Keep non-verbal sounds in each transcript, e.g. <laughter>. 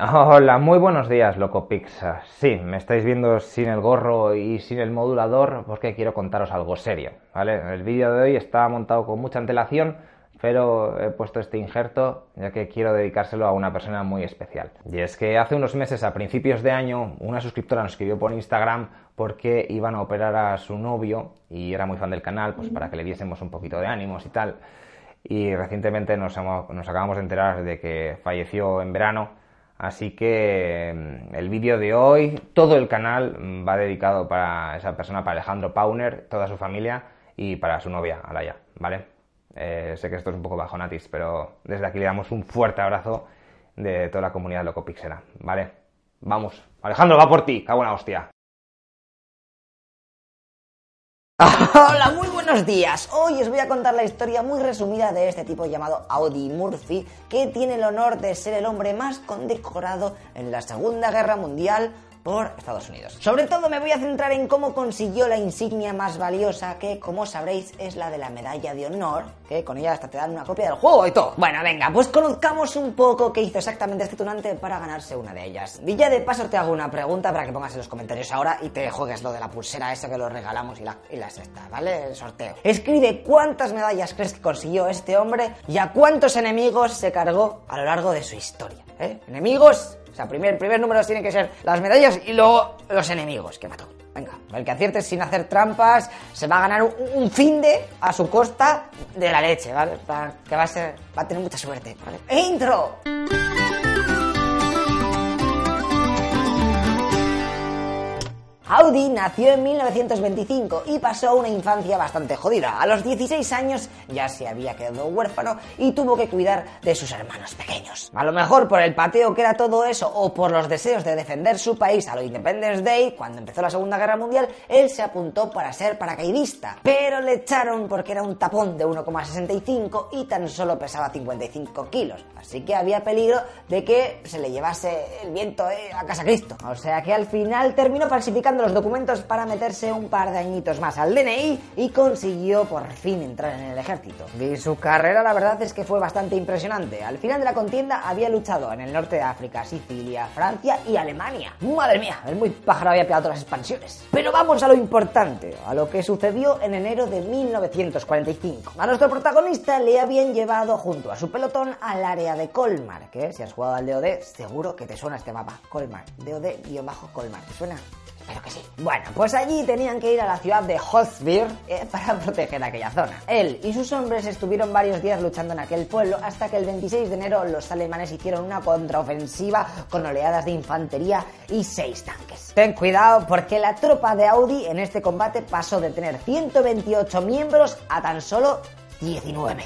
Hola, muy buenos días, Loco Pizza. Sí, me estáis viendo sin el gorro y sin el modulador porque quiero contaros algo serio, ¿vale? El vídeo de hoy está montado con mucha antelación, pero he puesto este injerto ya que quiero dedicárselo a una persona muy especial. Y es que hace unos meses, a principios de año, una suscriptora nos escribió por Instagram porque iban a operar a su novio y era muy fan del canal, pues para que le diésemos un poquito de ánimos y tal. Y recientemente nos, nos acabamos de enterar de que falleció en verano Así que mm, el vídeo de hoy, todo el canal mm, va dedicado para esa persona, para Alejandro Pauner, toda su familia y para su novia, Alaya, ¿vale? Eh, sé que esto es un poco bajonatis, pero desde aquí le damos un fuerte abrazo de toda la comunidad locopixera, ¿vale? Vamos, Alejandro, va por ti, cago hostia. Hola, muy buenos días. Hoy os voy a contar la historia muy resumida de este tipo llamado Audi Murphy, que tiene el honor de ser el hombre más condecorado en la Segunda Guerra Mundial por Estados Unidos. Sobre todo me voy a centrar en cómo consiguió la insignia más valiosa, que como sabréis es la de la medalla de honor, que con ella hasta te dan una copia del juego y todo. Bueno, venga, pues conozcamos un poco qué hizo exactamente este tunante para ganarse una de ellas. Y ya de paso te hago una pregunta para que pongas en los comentarios ahora y te juegues lo de la pulsera esa que lo regalamos y la, y la sexta, ¿vale? El sorteo. Escribe cuántas medallas crees que consiguió este hombre y a cuántos enemigos se cargó a lo largo de su historia. ¿eh? Enemigos sea, primer, primer número tienen que ser las medallas y luego los enemigos que mató. Venga, el que acierte sin hacer trampas se va a ganar un, fin de a su costa de la leche, ¿vale? que va a, ser, va a tener mucha suerte, ¿vale? ¡Intro! Audi nació en 1925 y pasó una infancia bastante jodida. A los 16 años ya se había quedado huérfano y tuvo que cuidar de sus hermanos pequeños. A lo mejor por el pateo que era todo eso o por los deseos de defender su país a lo Independence Day, cuando empezó la Segunda Guerra Mundial, él se apuntó para ser paracaidista. Pero le echaron porque era un tapón de 1,65 y tan solo pesaba 55 kilos. Así que había peligro de que se le llevase el viento eh, a casa Cristo. O sea que al final terminó falsificando los documentos para meterse un par de añitos más al DNI y consiguió por fin entrar en el ejército. Y su carrera la verdad es que fue bastante impresionante. Al final de la contienda había luchado en el norte de África, Sicilia, Francia y Alemania. Madre mía, el muy pájaro había pegado todas las expansiones. Pero vamos a lo importante, a lo que sucedió en enero de 1945. A nuestro protagonista le habían llevado junto a su pelotón al área de Colmar, que si has jugado al DOD seguro que te suena este mapa. Colmar, DOD-Colmar. ¿Te suena? Pero que sí. Bueno, pues allí tenían que ir a la ciudad de Hosbir eh, para <laughs> proteger aquella zona. Él y sus hombres estuvieron varios días luchando en aquel pueblo hasta que el 26 de enero los alemanes hicieron una contraofensiva con oleadas de infantería y seis tanques. Ten cuidado porque la tropa de Audi en este combate pasó de tener 128 miembros a tan solo 19.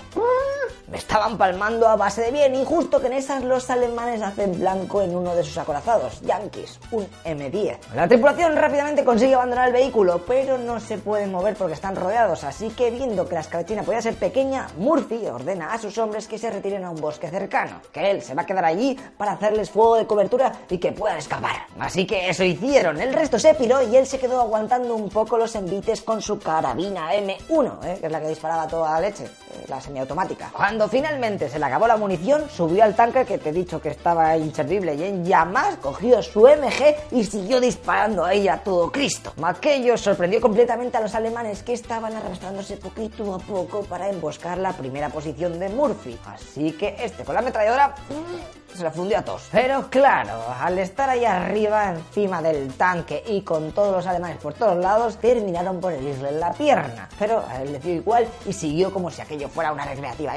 Me estaban palmando a base de bien y justo que en esas los alemanes hacen blanco en uno de sus acorazados, Yankees, un M10. La tripulación rápidamente consigue abandonar el vehículo, pero no se pueden mover porque están rodeados, así que viendo que la escabechina podía ser pequeña, Murphy ordena a sus hombres que se retiren a un bosque cercano, que él se va a quedar allí para hacerles fuego de cobertura y que puedan escapar. Así que eso hicieron, el resto se piró y él se quedó aguantando un poco los envites con su carabina M1, ¿eh? que es la que disparaba toda la leche, eh, la semiautomática. Finalmente se le acabó la munición, subió al tanque que te he dicho que estaba inservible y en llamas, cogió su MG y siguió disparando a ella todo Cristo. Aquello sorprendió completamente a los alemanes que estaban arrastrándose poquito a poco para emboscar la primera posición de Murphy. Así que este con la ametralladora mm, se la fundió a todos. Pero claro, al estar ahí arriba, encima del tanque y con todos los alemanes por todos lados, terminaron por herirle la pierna. Pero él le dio igual y siguió como si aquello fuera una recreativa.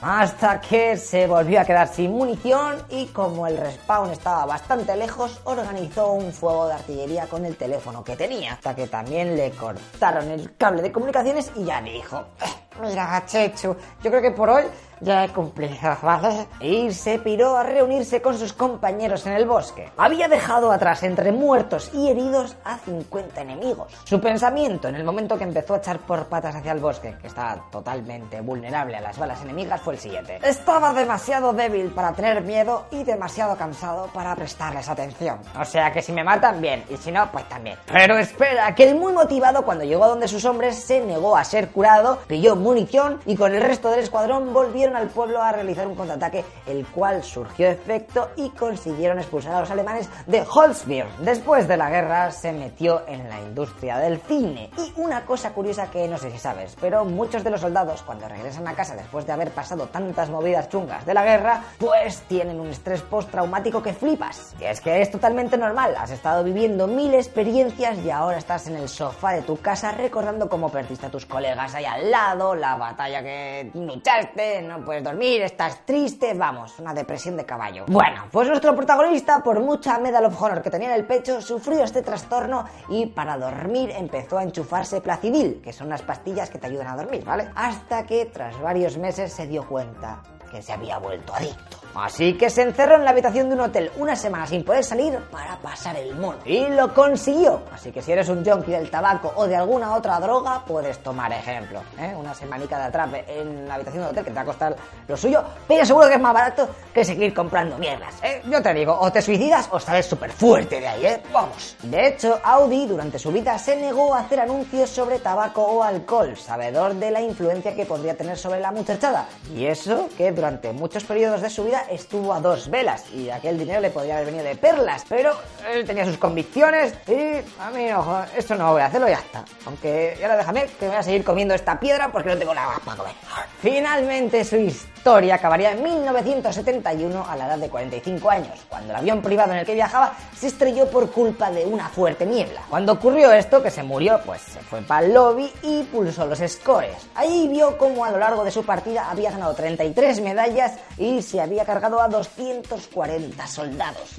Hasta que se volvió a quedar sin munición y como el respawn estaba bastante lejos, organizó un fuego de artillería con el teléfono que tenía. Hasta que también le cortaron el cable de comunicaciones y ya dijo, eh, mira Chechu, yo creo que por hoy ya he cumplido, ¿vale? Y se piró a reunirse con sus compañeros en el bosque. Había dejado atrás entre muertos y heridos a 50 enemigos. Su pensamiento en el momento que empezó a echar por patas hacia el bosque, que estaba totalmente vulnerable a las balas enemigas, fue el siguiente. Estaba demasiado débil para tener miedo y demasiado cansado para prestarles atención. O sea que si me matan, bien, y si no, pues también. Pero espera, que el muy motivado cuando llegó a donde sus hombres se negó a ser curado, pilló munición y con el resto del escuadrón volvió al pueblo a realizar un contraataque, el cual surgió efecto y consiguieron expulsar a los alemanes de Holzbier. Después de la guerra se metió en la industria del cine. Y una cosa curiosa que no sé si sabes, pero muchos de los soldados cuando regresan a casa después de haber pasado tantas movidas chungas de la guerra, pues tienen un estrés postraumático que flipas. Y es que es totalmente normal, has estado viviendo mil experiencias y ahora estás en el sofá de tu casa recordando cómo perdiste a tus colegas ahí al lado, la batalla que luchaste, no puedes dormir, estás triste, vamos, una depresión de caballo. Bueno, pues nuestro protagonista, por mucha Medal of Honor que tenía en el pecho, sufrió este trastorno y para dormir empezó a enchufarse placidil, que son unas pastillas que te ayudan a dormir, ¿vale? Hasta que tras varios meses se dio cuenta que se había vuelto adicto. Así que se encerró en la habitación de un hotel una semana sin poder salir para pasar el mono. Y lo consiguió. Así que si eres un junkie del tabaco o de alguna otra droga, puedes tomar ejemplo. ¿eh? Una semanica de atrape en la habitación del hotel que te va a costar lo suyo, pero seguro que es más barato que seguir comprando mierdas. ¿eh? Yo te digo, o te suicidas o sales súper fuerte de ahí, ¿eh? Vamos. De hecho, Audi durante su vida se negó a hacer anuncios sobre tabaco o alcohol, sabedor de la influencia que podría tener sobre la muchachada. Y eso que durante muchos periodos de su vida estuvo a dos velas y aquel dinero le podría haber venido de perlas, pero él tenía sus convicciones y a mí no, esto no voy a hacerlo ya está. Aunque ya lo déjame que voy a seguir comiendo esta piedra porque no tengo nada para comer. Finalmente su historia acabaría en 1971 a la edad de 45 años, cuando el avión privado en el que viajaba se estrelló por culpa de una fuerte niebla. Cuando ocurrió esto, que se murió, pues se fue para el lobby y pulsó los scores. Ahí vio cómo a lo largo de su partida había ganado 33 medallas y se había cargado a 240 soldados.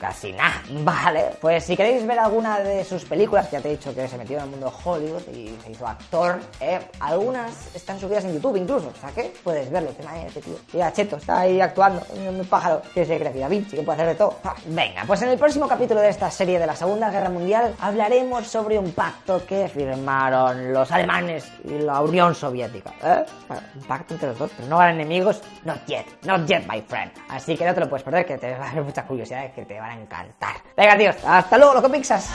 Casi nada. Vale, pues si queréis ver alguna de sus películas, ya te he dicho que se metió en el mundo Hollywood y se hizo actor, eh, algunas están subidas en YouTube incluso, o sea que puedes verlo. Dices, este tío, mira, Cheto, está ahí actuando, un pájaro, que se cree Da Vinci, que puede hacer de todo. Ah, venga, pues en el próximo capítulo de esta serie de la Segunda Guerra Mundial hablaremos sobre un pacto que firmaron los alemanes y la Unión Soviética. ¿eh? Un pacto entre los dos, pero no eran enemigos, not yet, not yet, my Así que no te lo puedes perder, que te va a dar muchas curiosidades que te van a encantar. Venga, tíos, hasta luego, loco pixas.